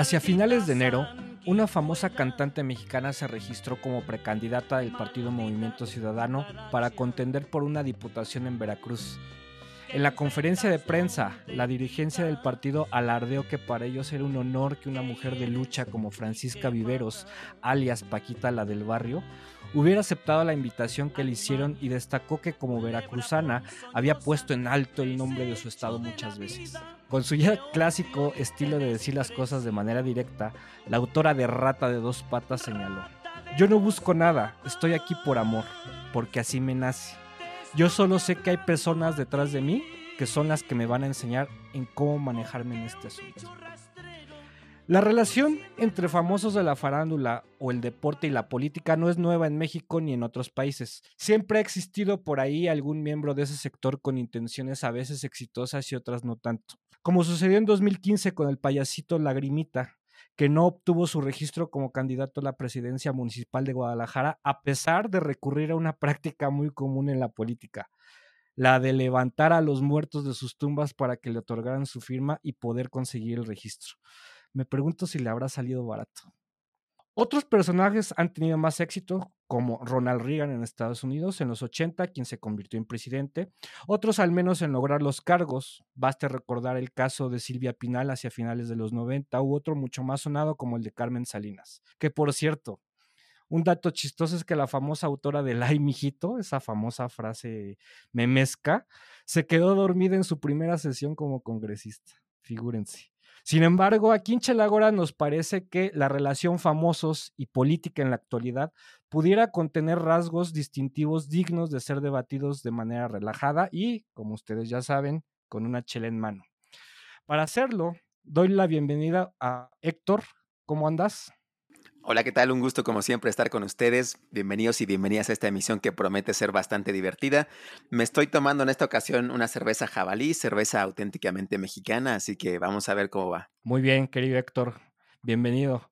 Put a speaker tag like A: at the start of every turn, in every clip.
A: Hacia finales de enero, una famosa cantante mexicana se registró como precandidata del partido Movimiento Ciudadano para contender por una diputación en Veracruz. En la conferencia de prensa, la dirigencia del partido alardeó que para ellos era un honor que una mujer de lucha como Francisca Viveros, alias Paquita la del barrio, hubiera aceptado la invitación que le hicieron y destacó que como veracruzana había puesto en alto el nombre de su estado muchas veces. Con su ya clásico estilo de decir las cosas de manera directa, la autora de Rata de dos patas señaló, yo no busco nada, estoy aquí por amor, porque así me nace. Yo solo sé que hay personas detrás de mí que son las que me van a enseñar en cómo manejarme en este asunto. La relación entre famosos de la farándula o el deporte y la política no es nueva en México ni en otros países. Siempre ha existido por ahí algún miembro de ese sector con intenciones a veces exitosas y otras no tanto. Como sucedió en 2015 con el payasito Lagrimita, que no obtuvo su registro como candidato a la presidencia municipal de Guadalajara a pesar de recurrir a una práctica muy común en la política, la de levantar a los muertos de sus tumbas para que le otorgaran su firma y poder conseguir el registro. Me pregunto si le habrá salido barato. Otros personajes han tenido más éxito, como Ronald Reagan en Estados Unidos en los 80, quien se convirtió en presidente, otros al menos en lograr los cargos. Baste recordar el caso de Silvia Pinal hacia finales de los 90 u otro mucho más sonado como el de Carmen Salinas, que por cierto, un dato chistoso es que la famosa autora del Ay, mijito, esa famosa frase memesca, se quedó dormida en su primera sesión como congresista. Figúrense. Sin embargo, aquí en Chelagora nos parece que la relación famosos y política en la actualidad pudiera contener rasgos distintivos dignos de ser debatidos de manera relajada y, como ustedes ya saben, con una chela en mano. Para hacerlo, doy la bienvenida a Héctor. ¿Cómo andas?
B: Hola, ¿qué tal? Un gusto como siempre estar con ustedes. Bienvenidos y bienvenidas a esta emisión que promete ser bastante divertida. Me estoy tomando en esta ocasión una cerveza jabalí, cerveza auténticamente mexicana, así que vamos a ver cómo va.
A: Muy bien, querido Héctor. Bienvenido.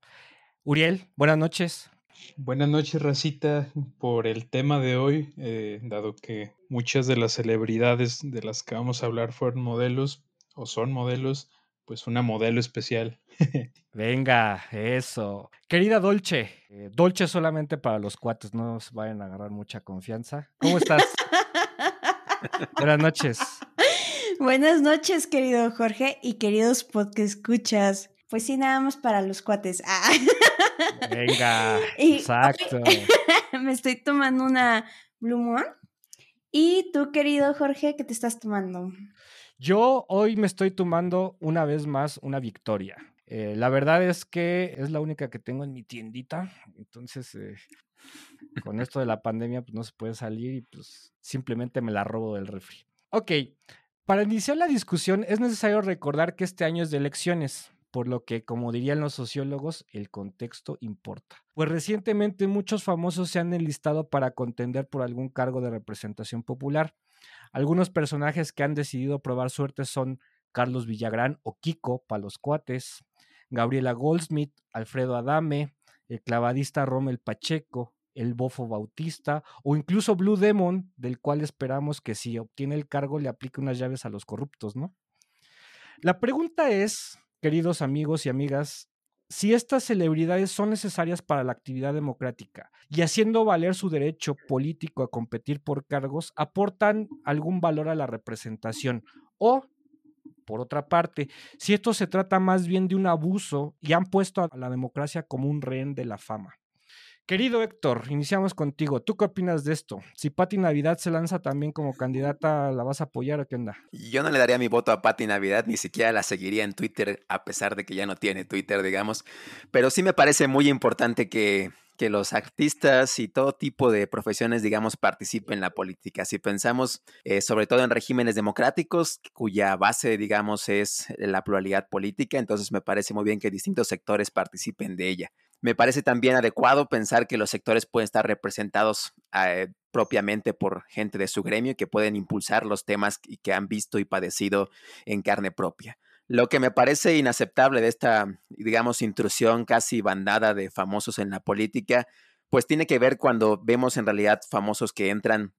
A: Uriel, buenas noches.
C: Buenas noches, Racita, por el tema de hoy, eh, dado que muchas de las celebridades de las que vamos a hablar fueron modelos o son modelos, pues una modelo especial.
A: Venga, eso. Querida Dolce, eh, Dolce solamente para los cuates, no se vayan a agarrar mucha confianza. ¿Cómo estás? Buenas noches.
D: Buenas noches, querido Jorge y queridos podcast escuchas. Pues sí, nada más para los cuates. Ah.
A: Venga, exacto.
D: me estoy tomando una Blue Moon. ¿Y tú, querido Jorge, qué te estás tomando?
A: Yo hoy me estoy tomando una vez más una victoria. Eh, la verdad es que es la única que tengo en mi tiendita. Entonces, eh, con esto de la pandemia, pues no se puede salir y pues simplemente me la robo del refri. Ok, para iniciar la discusión es necesario recordar que este año es de elecciones, por lo que, como dirían los sociólogos, el contexto importa. Pues recientemente muchos famosos se han enlistado para contender por algún cargo de representación popular. Algunos personajes que han decidido probar suerte son Carlos Villagrán o Kiko para cuates, Gabriela Goldsmith, Alfredo Adame, el clavadista Rommel Pacheco, el Bofo Bautista o incluso Blue Demon, del cual esperamos que si obtiene el cargo le aplique unas llaves a los corruptos, ¿no? La pregunta es, queridos amigos y amigas, si estas celebridades son necesarias para la actividad democrática y haciendo valer su derecho político a competir por cargos, aportan algún valor a la representación o, por otra parte, si esto se trata más bien de un abuso y han puesto a la democracia como un rehén de la fama. Querido Héctor, iniciamos contigo. ¿Tú qué opinas de esto? Si Patti Navidad se lanza también como candidata, ¿la vas a apoyar o qué onda?
B: Yo no le daría mi voto a Patti Navidad, ni siquiera la seguiría en Twitter, a pesar de que ya no tiene Twitter, digamos. Pero sí me parece muy importante que, que los artistas y todo tipo de profesiones, digamos, participen en la política. Si pensamos eh, sobre todo en regímenes democráticos, cuya base, digamos, es la pluralidad política, entonces me parece muy bien que distintos sectores participen de ella. Me parece también adecuado pensar que los sectores pueden estar representados eh, propiamente por gente de su gremio que pueden impulsar los temas que han visto y padecido en carne propia. Lo que me parece inaceptable de esta, digamos, intrusión casi bandada de famosos en la política, pues tiene que ver cuando vemos en realidad famosos que entran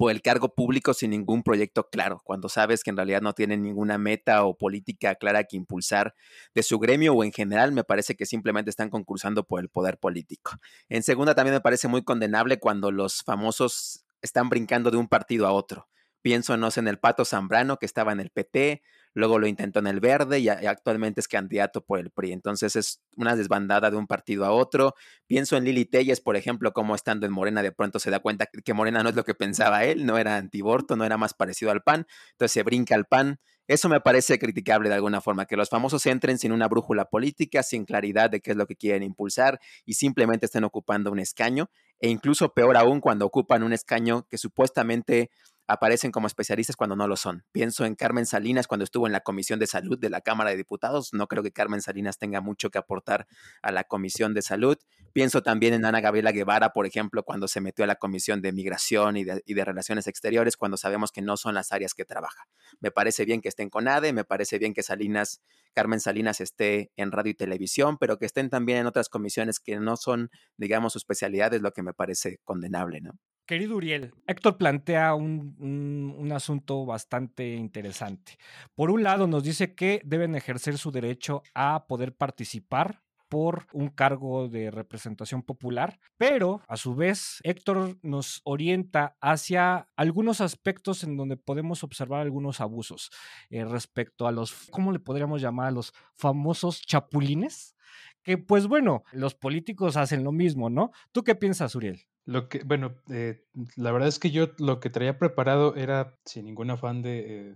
B: por el cargo público sin ningún proyecto claro, cuando sabes que en realidad no tienen ninguna meta o política clara que impulsar de su gremio o en general me parece que simplemente están concursando por el poder político. En segunda también me parece muy condenable cuando los famosos están brincando de un partido a otro. Pienso, no sé, en el Pato Zambrano que estaba en el PT, luego lo intentó en el verde y, actualmente es candidato por el PRI. Entonces es una desbandada de un partido a otro. Pienso en Lili Telles, por ejemplo, como estando en Morena de pronto se da cuenta que Morena no es lo que pensaba él, no era antiborto, no era más parecido al PAN, entonces se brinca al PAN. Eso me parece criticable de alguna forma, que los famosos entren sin una brújula política, sin claridad de qué es lo que quieren impulsar y simplemente estén ocupando un escaño, e incluso peor aún cuando ocupan un escaño que supuestamente aparecen como especialistas cuando no lo son. Pienso en Carmen Salinas cuando estuvo en la Comisión de Salud de la Cámara de Diputados. No creo que Carmen Salinas tenga mucho que aportar a la Comisión de Salud. Pienso también en Ana Gabriela Guevara, por ejemplo, cuando se metió a la Comisión de Migración y de, Relaciones Exteriores, cuando sabemos que no son las áreas que trabaja. Me parece bien que estén con ADE, me parece bien que Salinas, Carmen Salinas esté en radio y televisión, pero que estén también en otras comisiones que no son, digamos, su especialidad, es lo que me parece condenable, ¿no?
A: Querido Uriel, Héctor plantea un, asunto bastante interesante. Por un lado, nos dice que deben ejercer su derecho a poder participar por un cargo de representación popular, pero a su vez Héctor nos orienta hacia algunos aspectos en donde podemos observar algunos abusos eh, respecto a los, ¿cómo le podríamos llamar? A los famosos chapulines, que pues bueno, los políticos hacen lo mismo, ¿no? ¿Tú qué piensas, Uriel?
C: Lo que, bueno, eh, la verdad es que yo lo que traía preparado era, sin ningún afán de eh,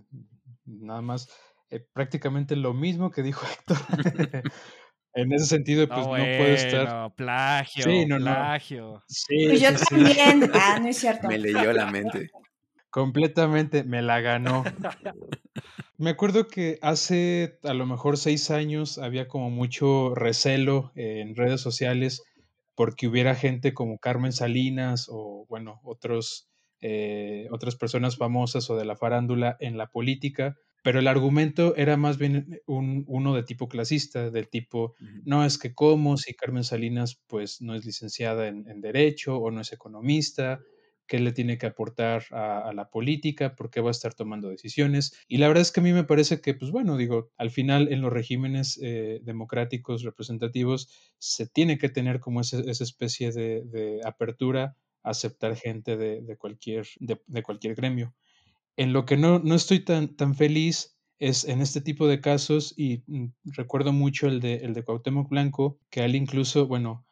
C: nada más, eh, prácticamente lo mismo que dijo Héctor. en ese sentido, pues no, puede estar.
A: Plagio, sí, no, plagio.
D: Sí, pues yo también. Ah, no es cierto.
B: Me leyó la mente.
C: Completamente, me la ganó. Me acuerdo que hace a lo mejor seis años había como mucho recelo en redes sociales porque hubiera gente como Carmen Salinas o, bueno, otros, eh, otras personas famosas o de la farándula en la política, pero el argumento era más bien un, uno de tipo clasista, del tipo, no es que cómo si Carmen Salinas pues no es licenciada en, en Derecho o no es economista, qué le tiene que aportar a, la política, por qué va a estar tomando decisiones. Y la verdad es que a mí me parece que, pues bueno, digo, al final en los regímenes eh, democráticos representativos se tiene que tener como esa especie de, apertura a aceptar gente de, cualquier, de, cualquier gremio. En lo que no, no estoy tan, tan feliz es en este tipo de casos, y mm, recuerdo mucho el de, el de Cuauhtémoc Blanco, que él incluso, bueno,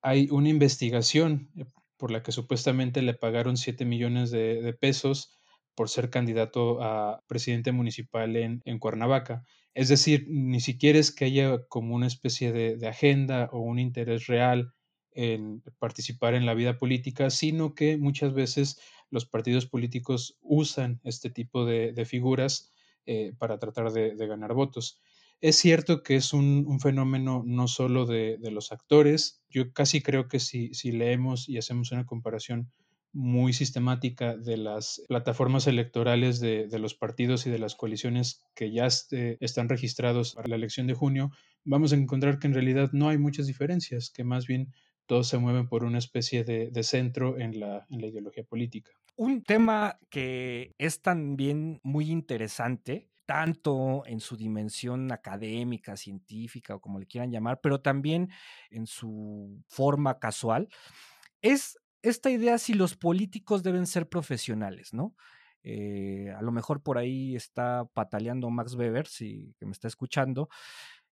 C: hay una investigación eh, por la que supuestamente le pagaron 7 millones de, pesos por ser candidato a presidente municipal en, Cuernavaca. Es decir, ni siquiera es que haya como una especie de, agenda o un interés real en participar en la vida política, sino que muchas veces los partidos políticos usan este tipo de, figuras eh, para tratar de, ganar votos. Es cierto que es un, fenómeno no solo de, los actores, yo casi creo que si, leemos y hacemos una comparación muy sistemática de las plataformas electorales de, los partidos y de las coaliciones que ya este, están registrados para la elección de junio, vamos a encontrar que en realidad no hay muchas diferencias, que más bien todos se mueven por una especie de, centro en la, en la ideología política.
A: Un tema que es también muy interesante tanto en su dimensión académica, científica o como le quieran llamar, pero también en su forma casual, es esta idea si los políticos deben ser profesionales, ¿no? Eh, a lo mejor por ahí está pataleando Max Weber, si que me está escuchando,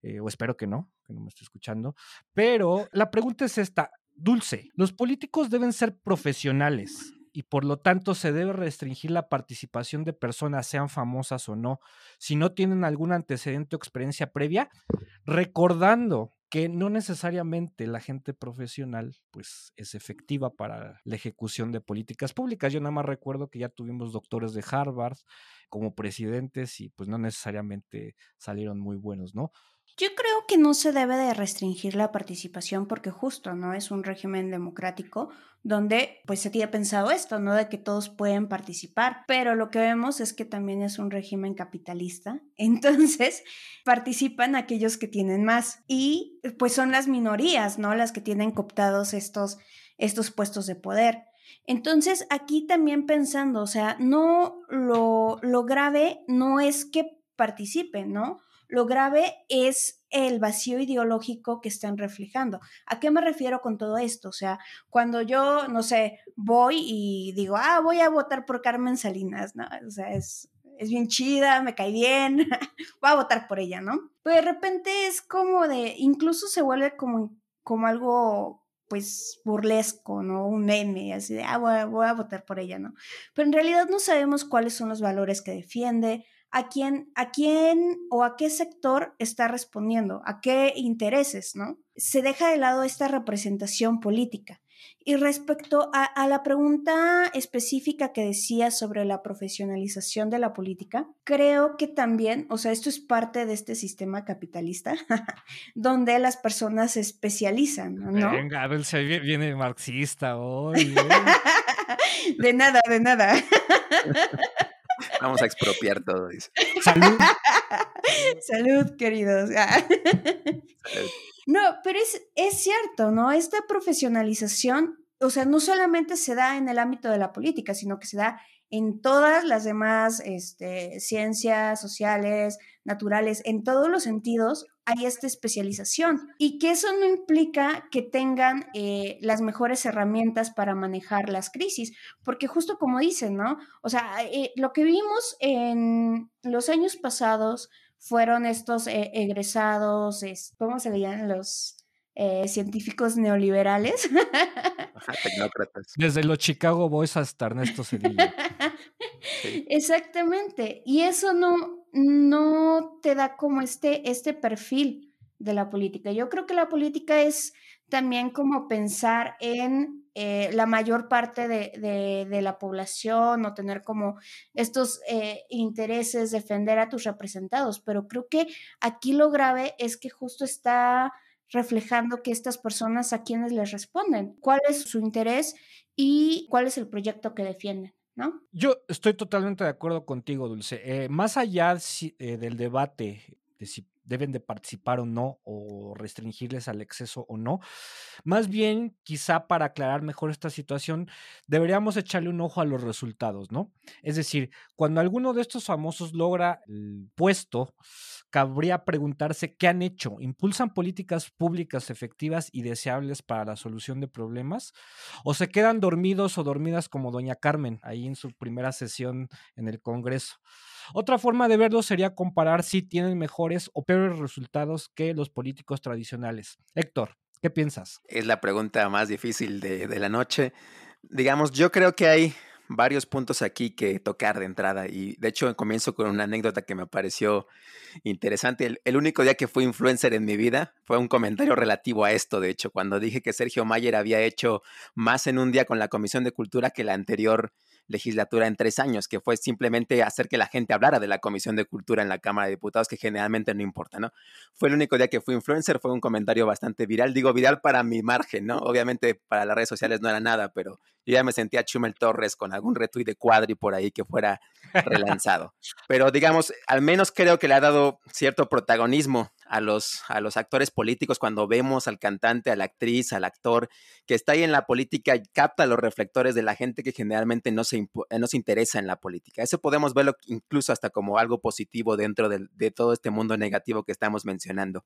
A: eh, o espero que no, que no me esté escuchando, pero la pregunta es esta, Dulce, ¿los políticos deben ser profesionales? Y por lo tanto se debe restringir la participación de personas, sean famosas o no, si no tienen algún antecedente o experiencia previa, recordando que no necesariamente la gente profesional pues es efectiva para la ejecución de políticas públicas. Yo nada más recuerdo que ya tuvimos doctores de Harvard como presidentes y pues no necesariamente salieron muy buenos, ¿no?
D: Yo creo que no se debe de restringir la participación porque justo no es un régimen democrático donde pues se tiene pensado esto, ¿no? De que todos pueden participar, pero lo que vemos es que también es un régimen capitalista, entonces participan aquellos que tienen más y pues son las minorías, ¿no? Las que tienen cooptados estos, estos puestos de poder. Entonces, aquí también pensando, o sea, no lo, lo grave no es que participen, ¿no? Lo grave es el vacío ideológico que están reflejando. ¿A qué me refiero con todo esto? O sea, cuando yo, no sé, voy y digo, ah, voy a votar por Carmen Salinas, ¿no? O sea, es, es bien chida, me cae bien, voy a votar por ella, ¿no? Pero de repente es como de, incluso se vuelve como, como algo pues burlesco, ¿no? Un meme, así de, ah, voy voy a votar por ella, ¿no? Pero en realidad no sabemos cuáles son los valores que defiende, a quién, a quién o a qué sector está respondiendo, a qué intereses, ¿no? Se deja de lado esta representación política. Y respecto a, la pregunta específica que decía sobre la profesionalización de la política, creo que también, o sea, esto es parte de este sistema capitalista, donde las personas se especializan, ¿no?
A: Venga, viene marxista hoy.
D: ¿eh? de nada, de nada.
B: Vamos a expropiar todo, dice.
D: Salud. Salud, queridos. No, pero es, es cierto, ¿no? Esta profesionalización, o sea, no solamente se da en el ámbito de la política, sino que se da en todas las demás este, ciencias sociales, naturales, en todos los sentidos hay esta especialización y que eso no implica que tengan eh, las mejores herramientas para manejar las crisis, porque justo como dicen, ¿no? O sea, eh, lo que vimos en los años pasados fueron estos eh, egresados, ¿cómo se llaman los científicos neoliberales?
B: tecnócratas.
A: Desde los Chicago Boys hasta Ernesto Cedillo.
D: Exactamente. Y eso no, no te da como este, este perfil de la política. Yo creo que la política es también como pensar en eh, la mayor parte de, de, la población o tener como estos eh, intereses, defender a tus representados. Pero creo que aquí lo grave es que justo está reflejando que estas personas a quienes les responden, cuál es su interés y cuál es el proyecto que defienden. ¿No?
A: Yo estoy totalmente de acuerdo contigo, Dulce. Eh, más allá eh, del debate de si deben de participar o no, o restringirles al exceso o no. Más bien, quizá para aclarar mejor esta situación, deberíamos echarle un ojo a los resultados, ¿no? Es decir, cuando alguno de estos famosos logra el puesto, cabría preguntarse qué han hecho. ¿Impulsan políticas públicas efectivas y deseables para la solución de problemas? ¿O se quedan dormidos o dormidas como doña Carmen ahí en su primera sesión en el Congreso? Otra forma de verlo sería comparar si tienen mejores o peores resultados que los políticos tradicionales. Héctor, ¿qué piensas?
B: Es la pregunta más difícil de, la noche. Digamos, yo creo que hay varios puntos aquí que tocar de entrada y de hecho comienzo con una anécdota que me pareció interesante. El, el, único día que fui influencer en mi vida fue un comentario relativo a esto, de hecho, cuando dije que Sergio Mayer había hecho más en un día con la Comisión de Cultura que la anterior legislatura en tres años, que fue simplemente hacer que la gente hablara de la Comisión de Cultura en la Cámara de Diputados, que generalmente no importa, ¿no? Fue el único día que fui influencer, fue un comentario bastante viral, digo viral para mi margen, ¿no? Obviamente para las redes sociales no era nada, pero ya me sentía Chumel Torres con algún retweet de cuadri por ahí que fuera relanzado. Pero digamos, al menos creo que le ha dado cierto protagonismo a los, a los actores políticos cuando vemos al cantante, a la actriz, al actor que está ahí en la política y capta los reflectores de la gente que generalmente no se, eh, no se interesa en la política. Eso podemos verlo incluso hasta como algo positivo dentro de, de todo este mundo negativo que estamos mencionando.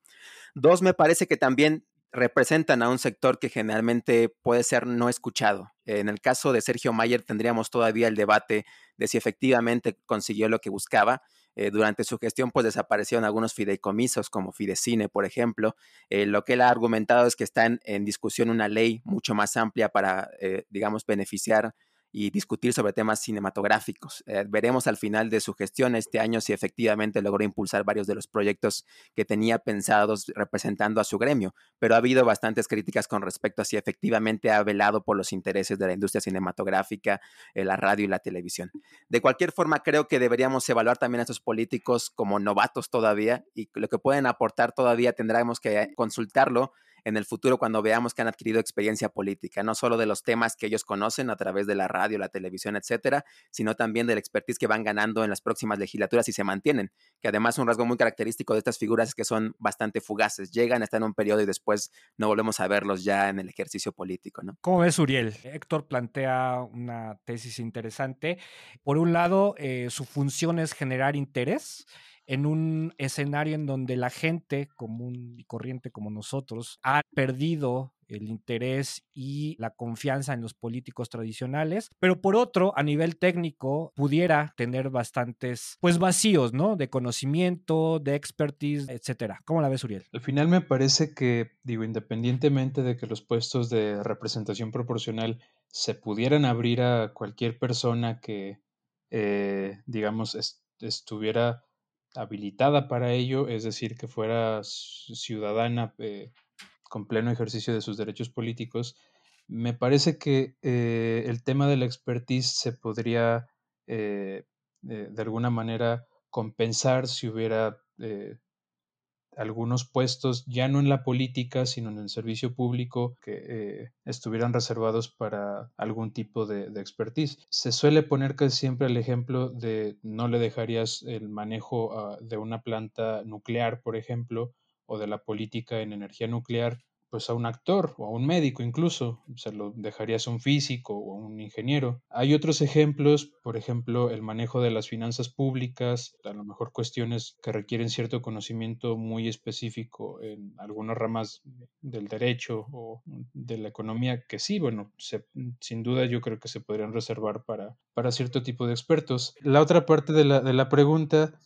B: Dos, me parece que también representan a un sector que generalmente puede ser no escuchado. En el caso de Sergio Mayer tendríamos todavía el debate de si efectivamente consiguió lo que buscaba. Eh, durante su gestión, pues desaparecieron algunos fideicomisos, como Fidecine, por ejemplo. Eh, lo que él ha argumentado es que está en, discusión una ley mucho más amplia para, eh, digamos, beneficiar y discutir sobre temas cinematográficos. Eh, veremos al final de su gestión este año si efectivamente logró impulsar varios de los proyectos que tenía pensados representando a su gremio, pero ha habido bastantes críticas con respecto a si efectivamente ha velado por los intereses de la industria cinematográfica, eh, la radio y la televisión. De cualquier forma, creo que deberíamos evaluar también a estos políticos como novatos todavía y lo que pueden aportar todavía tendremos que consultarlo en el futuro cuando veamos que han adquirido experiencia política, no solo de los temas que ellos conocen a través de la radio, la televisión, etcétera, sino también del expertise que van ganando en las próximas legislaturas y se mantienen, que además un rasgo muy característico de estas figuras es que son bastante fugaces, llegan, están en un periodo y después no volvemos a verlos ya en el ejercicio político, ¿no?
A: ¿Cómo ves, Uriel? Héctor plantea una tesis interesante. Por un lado, eh, su función es generar interés en un escenario en donde la gente común y corriente como nosotros ha perdido el interés y la confianza en los políticos tradicionales, pero por otro, a nivel técnico, pudiera tener bastantes, pues vacíos, ¿no? De conocimiento, de expertise, etcétera. ¿Cómo la ves, Uriel?
C: Al final me parece que, digo, independientemente de que los puestos de representación proporcional se pudieran abrir a cualquier persona que, eh, digamos, estuviera habilitada para ello, es decir, que fuera ciudadana eh, con pleno ejercicio de sus derechos políticos, me parece que eh, el tema de la expertise se podría eh, de alguna manera compensar si hubiera algunos puestos, ya no en la política, sino en el servicio público, que eh, estuvieran reservados para algún tipo de, expertise. Se suele poner casi siempre el ejemplo de no le dejarías el manejo ah, de una planta nuclear, por ejemplo, o de la política en energía nuclear pues a un actor o a un médico incluso, se lo dejarías a un físico o a un ingeniero. Hay otros ejemplos, por ejemplo, el manejo de las finanzas públicas, a lo mejor cuestiones que requieren cierto conocimiento muy específico en algunas ramas del derecho o de la economía, que sí, bueno, sin duda yo creo que se podrían reservar para, para cierto tipo de expertos. La otra parte de la, de la pregunta,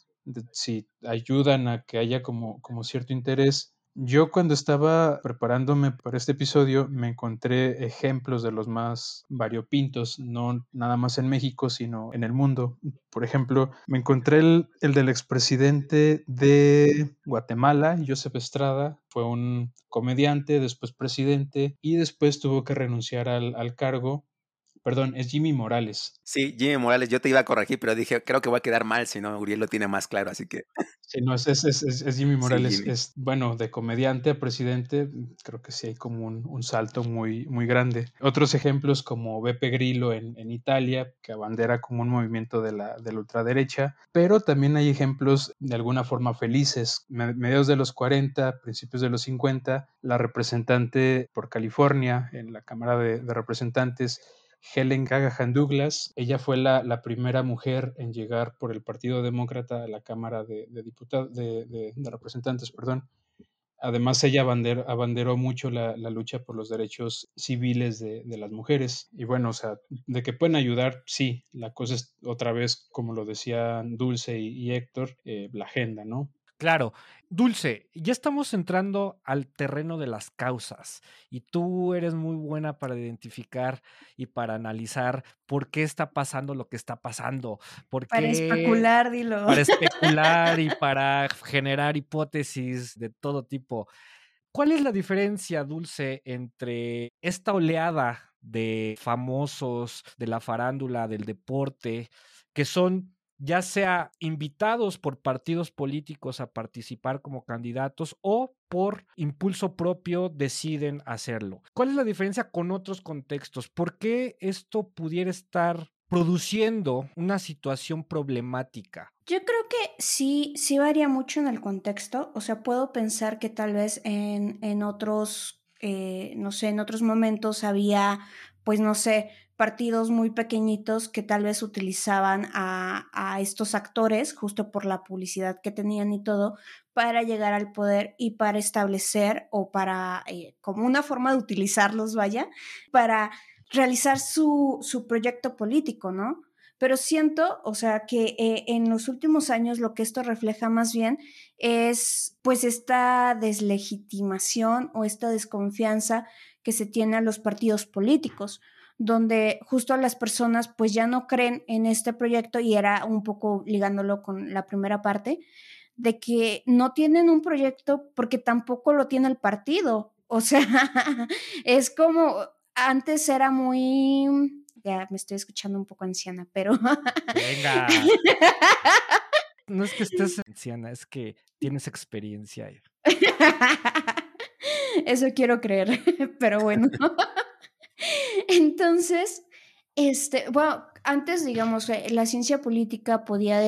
C: si ayudan a que haya como, como cierto interés, yo cuando estaba preparándome para este episodio me encontré ejemplos de los más variopintos, no nada más en México, sino en el mundo. Por ejemplo, me encontré el, del expresidente de Guatemala, Joseph Estrada, fue un comediante, después presidente y después tuvo que renunciar al, al cargo Perdón, es Jimmy Morales.
B: Sí, Jimmy Morales, yo te iba a corregir, pero dije, creo que voy a quedar mal si no, Uriel lo tiene más claro, así que...
C: Sí, no, es, es, es, Jimmy Morales. Es, bueno, de comediante a presidente, creo que sí hay como un, salto muy, muy grande. Otros ejemplos como Beppe Grillo en, en Italia, que abandera como un movimiento de la, de la ultraderecha, pero también hay ejemplos de alguna forma felices. Mediados de los 40, principios de los 50, la representante por California en la Cámara de, de Representantes, Helen Cagahan Douglas. Ella fue la, primera mujer en llegar por el Partido Demócrata a la Cámara de, Diputados, de, Representantes, perdón. Además, ella abanderó mucho la, lucha por los derechos civiles de, las mujeres. Y bueno, o sea, de que pueden ayudar, sí. La cosa es otra vez, como lo decían Dulce y, Héctor, eh, la agenda, ¿no?
A: Claro. Dulce, ya estamos entrando al terreno de las causas y tú eres muy buena para identificar y para analizar por qué está pasando lo que está pasando. Por
D: para especular, dilo.
A: Para especular y para generar hipótesis de todo tipo. ¿Cuál es la diferencia, Dulce, entre esta oleada de famosos de la farándula, del deporte, que son ya sea invitados por partidos políticos a participar como candidatos o por impulso propio deciden hacerlo. ¿Cuál es la diferencia con otros contextos? ¿Por qué esto pudiera estar produciendo una situación problemática?
D: Yo creo que sí, sí varía mucho en el contexto. O sea, puedo pensar que tal vez en, en otros, eh, no sé, en otros momentos había, pues no sé, partidos muy pequeñitos que tal vez utilizaban a, estos actores, justo por la publicidad que tenían y todo, para llegar al poder y para establecer o para, eh, como una forma de utilizarlos, vaya, para realizar su, su proyecto político, ¿no? Pero siento, o sea, que eh, en los últimos años lo que esto refleja más bien es pues esta deslegitimación o esta desconfianza que se tiene a los partidos políticos donde justo las personas pues ya no creen en este proyecto y era un poco ligándolo con la primera parte, de que no tienen un proyecto porque tampoco lo tiene el partido. O sea, es como antes era muy, ya me estoy escuchando un poco anciana, pero...
A: Venga. No es que estés anciana, es que tienes experiencia.
D: Eso quiero creer, pero bueno. Entonces, este, bueno, antes, digamos, la ciencia política podía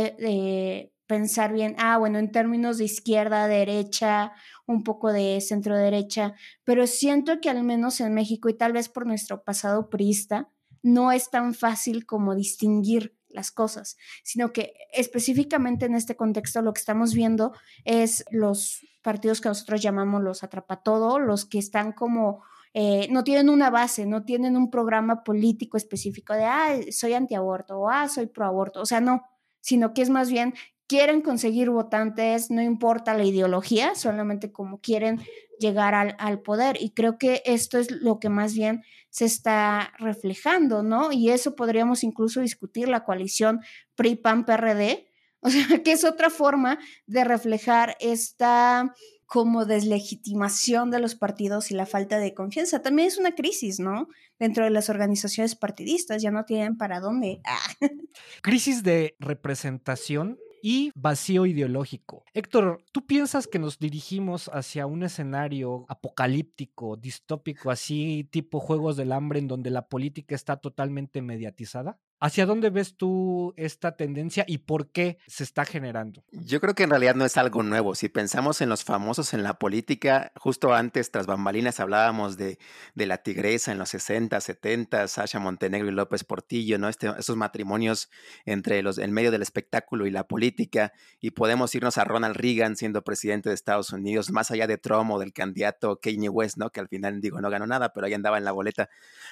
D: pensar bien, ah, bueno, en términos de izquierda, derecha, un poco de centro derecha, pero siento que al menos en México y tal vez por nuestro pasado priista, no es tan fácil como distinguir las cosas, sino que específicamente en este contexto lo que estamos viendo es los partidos que nosotros llamamos los atrapatodo, los que están como eh, no tienen una base, no tienen un programa político específico de, ah, soy antiaborto o ah, soy proaborto, o sea, no, sino que es más bien quieren conseguir votantes, no importa la ideología, solamente como quieren llegar al, poder. Y creo que esto es lo que más bien se está reflejando, ¿no? Y eso podríamos incluso discutir la coalición PRI-PAN-PRD, o sea, que es otra forma de reflejar esta como deslegitimación de los partidos y la falta de confianza. También es una crisis, ¿no? Dentro de las organizaciones partidistas, ya no tienen para dónde.
A: Crisis de representación y vacío ideológico. Héctor, ¿tú piensas que nos dirigimos hacia un escenario apocalíptico, distópico, así tipo Juegos del Hambre, en donde la política está totalmente mediatizada? ¿Hacia dónde ves tú esta tendencia y por qué se está generando?
B: Yo creo que en realidad no es algo nuevo. Si pensamos en los famosos en la política, justo antes, tras bambalinas, hablábamos de, de la tigresa en los 60, 70, Sasha Montenegro y López Portillo, ¿no? Este, esos matrimonios entre los, en medio del espectáculo y la política. Y podemos irnos a Ronald Reagan siendo presidente de Estados Unidos, más allá de Trump o del candidato Kanye West, ¿no? Que al final, digo, no ganó nada, pero ahí andaba en la boleta.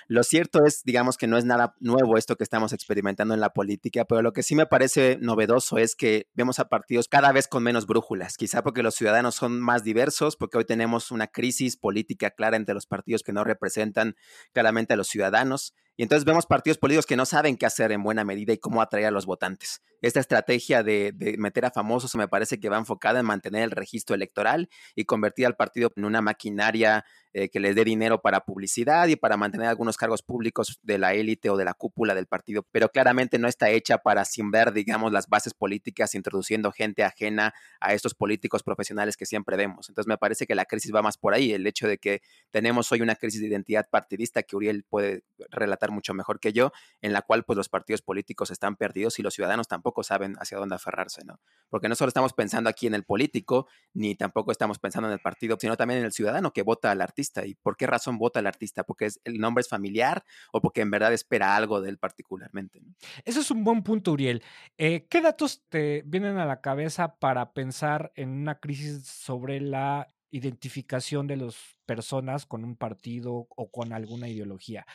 B: Lo cierto es, digamos, que no es nada nuevo esto que estamos experimentando en la política, pero lo que sí me parece novedoso es que vemos a partidos cada vez con menos brújulas, quizá porque los ciudadanos son más diversos, porque hoy tenemos una crisis política clara entre los partidos que no representan claramente a los ciudadanos y entonces vemos partidos políticos que no saben qué hacer en buena medida y cómo atraer a los votantes. Esta estrategia de, meter a famosos me parece que va enfocada en mantener el registro electoral y convertir al partido en una maquinaria eh, que les dé dinero para publicidad y para mantener algunos cargos públicos de la élite o de la cúpula del partido, pero claramente no está hecha para ver, digamos, las bases políticas, introduciendo gente ajena a estos políticos profesionales que siempre vemos. Entonces me parece que la crisis va más por ahí, el hecho de que tenemos hoy una crisis de identidad partidista que Uriel puede relatar mucho mejor que yo, en la cual pues los partidos políticos están perdidos y los ciudadanos tampoco saben hacia dónde aferrarse, ¿no? Porque no solo estamos pensando aquí en el político, ni tampoco estamos pensando en el partido, sino también en el ciudadano que vota al artista. ¿Y por qué razón vota al artista? ¿Porque es, el nombre es familiar o porque en verdad espera algo de él particularmente?
A: Eso es un buen punto, Uriel. Eh, ¿Qué datos te vienen a la cabeza para pensar en una crisis sobre la identificación de las personas con un partido o con alguna ideología,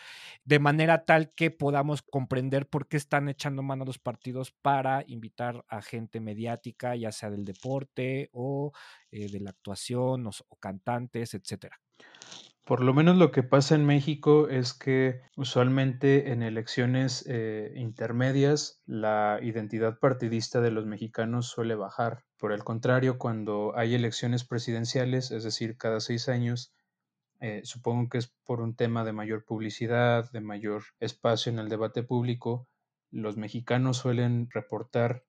A: de manera tal que podamos comprender por qué están echando mano a los partidos para invitar a gente mediática, ya sea del deporte o eh, de la actuación o, cantantes, etcétera.
C: Por lo menos lo que pasa en México es que usualmente en elecciones eh, intermedias la identidad partidista de los mexicanos suele bajar. Por el contrario, cuando hay elecciones presidenciales, es decir, cada seis años, eh, supongo que es por un tema de mayor publicidad, de mayor espacio en el debate público, los mexicanos suelen reportar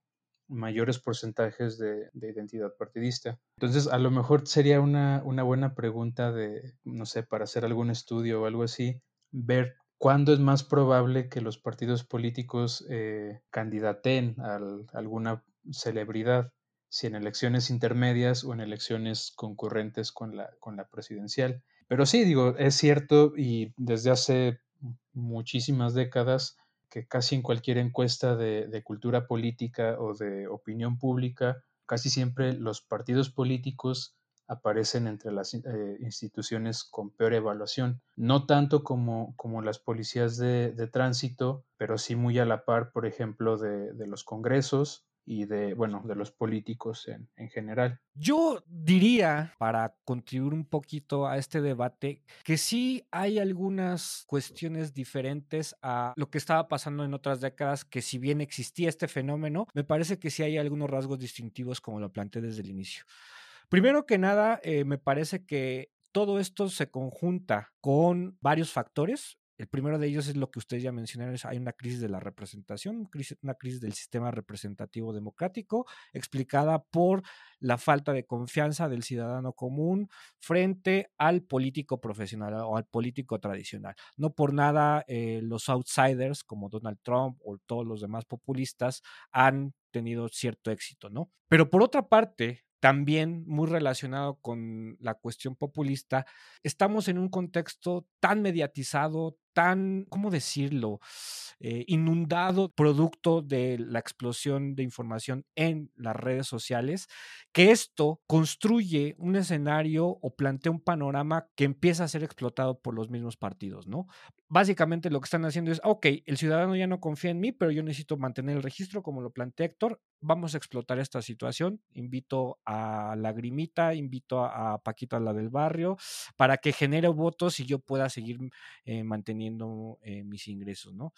C: mayores porcentajes de, identidad partidista. Entonces, a lo mejor sería una, buena pregunta de, no sé, para hacer algún estudio o algo así, ver cuándo es más probable que los partidos políticos eh, candidaten a alguna celebridad, si en elecciones intermedias o en elecciones concurrentes con la, con la presidencial. Pero sí, digo, es cierto y desde hace muchísimas décadas que casi en cualquier encuesta de, cultura política o de opinión pública, casi siempre los partidos políticos aparecen entre las eh, instituciones con peor evaluación. No tanto como, como las policías de, tránsito, pero sí muy a la par, por ejemplo, de, los congresos y de, bueno, de los políticos en, en, general.
A: Yo diría, para contribuir un poquito a este debate, que sí hay algunas cuestiones diferentes a lo que estaba pasando en otras décadas, que si bien existía este fenómeno, me parece que sí hay algunos rasgos distintivos como lo planteé desde el inicio. Primero que nada, eh, me parece que todo esto se conjunta con varios factores. El primero de ellos es lo que ustedes ya mencionaron, es hay una crisis de la representación, una crisis del sistema representativo democrático, explicada por la falta de confianza del ciudadano común frente al político profesional o al político tradicional. No por nada eh, los outsiders como Donald Trump o todos los demás populistas han tenido cierto éxito, ¿no? Pero por otra parte, también muy relacionado con la cuestión populista, estamos en un contexto tan mediatizado, tan, ¿cómo decirlo?, eh, inundado producto de la explosión de información en las redes sociales, que esto construye un escenario o plantea un panorama que empieza a ser explotado por los mismos partidos, ¿no? Básicamente lo que están haciendo es, ok, el ciudadano ya no confía en mí, pero yo necesito mantener el registro, como lo plantea Héctor, vamos a explotar esta situación, invito a Lagrimita, invito a, Paquito a la del barrio, para que genere votos y yo pueda seguir eh, manteniendo eh, mis ingresos, ¿no?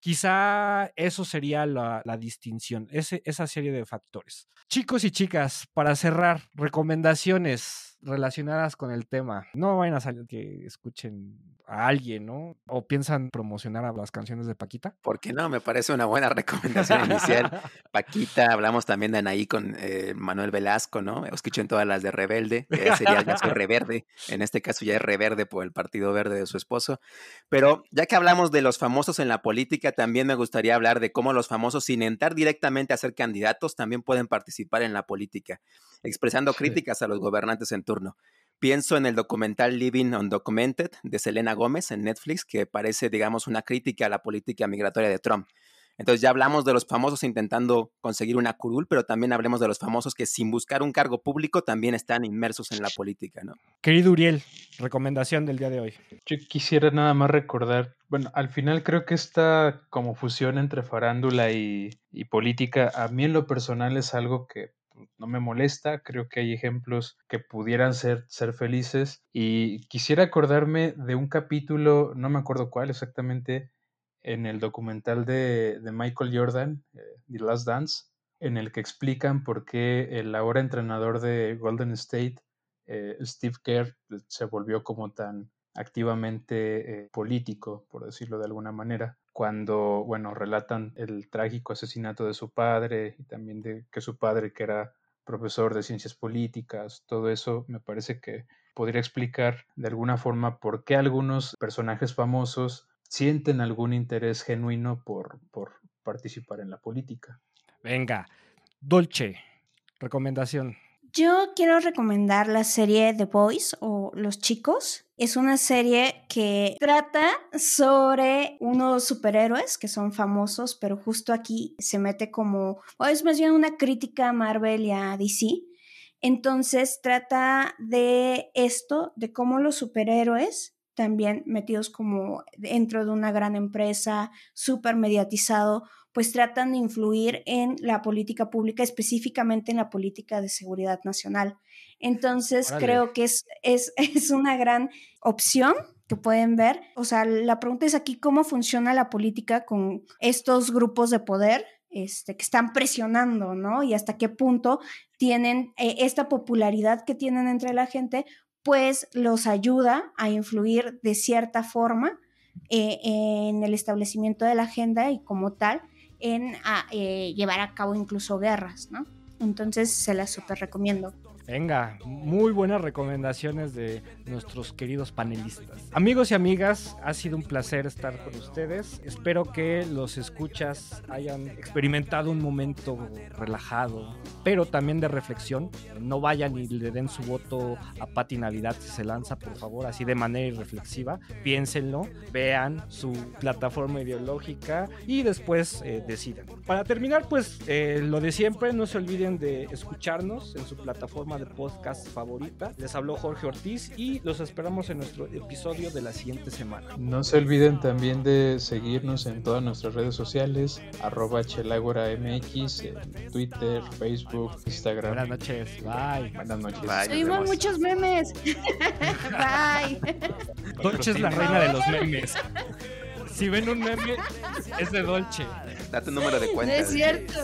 A: Quizá eso sería la, distinción, esa serie de factores. Chicos y chicas, para cerrar, recomendaciones relacionadas con el tema. No vayan a salir que escuchen a alguien, ¿no? O piensan promocionar a las canciones de Paquita.
B: ¿Por qué no? Me parece una buena recomendación inicial. Paquita, hablamos también de Anaí con eh, Manuel Velasco, ¿no? Escuchen todas las de Rebelde, que sería el caso Reverde. En este caso ya es Reverde por el Partido Verde de su esposo. Pero ya que hablamos de los famosos en la política, también me gustaría hablar de cómo los famosos, sin entrar directamente a ser candidatos, también pueden participar en la política, expresando críticas a los gobernantes en turno. Pienso en el documental Living Undocumented de Selena Gómez en Netflix, que parece, digamos, una crítica a la política migratoria de Trump. Entonces ya hablamos de los famosos intentando conseguir una curul, pero también hablemos de los famosos que sin buscar un cargo público también están inmersos en la política, ¿no?
A: Querido Uriel, recomendación del día de hoy.
C: Yo quisiera nada más recordar, bueno, al final creo que esta como fusión entre farándula y, y política, a mí en lo personal es algo que no me molesta, creo que hay ejemplos que pudieran ser, ser felices y quisiera acordarme de un capítulo, no me acuerdo cuál exactamente, en el documental de, Michael Jordan, eh, The Last Dance, en el que explican por qué el ahora entrenador de Golden State, eh, Steve Kerr, se volvió como tan activamente eh, político, por decirlo de alguna manera, cuando, bueno, relatan el trágico asesinato de su padre y también de que su padre, que era profesor de ciencias políticas, todo eso me parece que podría explicar de alguna forma por qué algunos personajes famosos sienten algún interés genuino por, por participar en la política.
A: Venga, Dolce, recomendación.
D: Yo quiero recomendar la serie The Boys o Los Chicos. Es una serie que trata sobre unos superhéroes que son famosos, pero justo aquí se mete como, o es más bien una crítica a Marvel y a DC. Entonces trata de esto, de cómo los superhéroes también metidos como dentro de una gran empresa, súper mediatizado, pues tratan de influir en la política pública, específicamente en la política de seguridad nacional. Entonces, creo que es, es, es una gran opción que pueden ver. O sea, la pregunta es aquí cómo funciona la política con estos grupos de poder este, que están presionando, ¿no? Y hasta qué punto tienen eh, esta popularidad que tienen entre la gente, pues los ayuda a influir de cierta forma eh, en el establecimiento de la agenda y como tal en eh, llevar a cabo incluso guerras, ¿no? Entonces se las súper recomiendo.
A: Venga, muy buenas recomendaciones de nuestros queridos panelistas. Amigos y amigas, ha sido un placer estar con ustedes. Espero que los escuchas hayan experimentado un momento relajado, pero también de reflexión. No vayan y le den su voto a Pati Navidad si se lanza, por favor, así de manera irreflexiva. Piénsenlo, vean su plataforma ideológica y después eh, decidan. Para terminar, pues eh, lo de siempre, no se olviden de escucharnos en su plataforma de podcast favorita. Les habló Jorge Ortiz y los esperamos en nuestro episodio de la siguiente semana.
C: No se olviden también de seguirnos en todas nuestras redes sociales, arroba MX, en Twitter, Facebook, Instagram.
A: Buenas noches, bye.
C: Buenas noches.
D: Subimos muchos memes. bye.
A: Dolce es la reina de los memes. Si ven un meme, es de Dolce.
B: Date un número de cuenta.
D: Es cierto.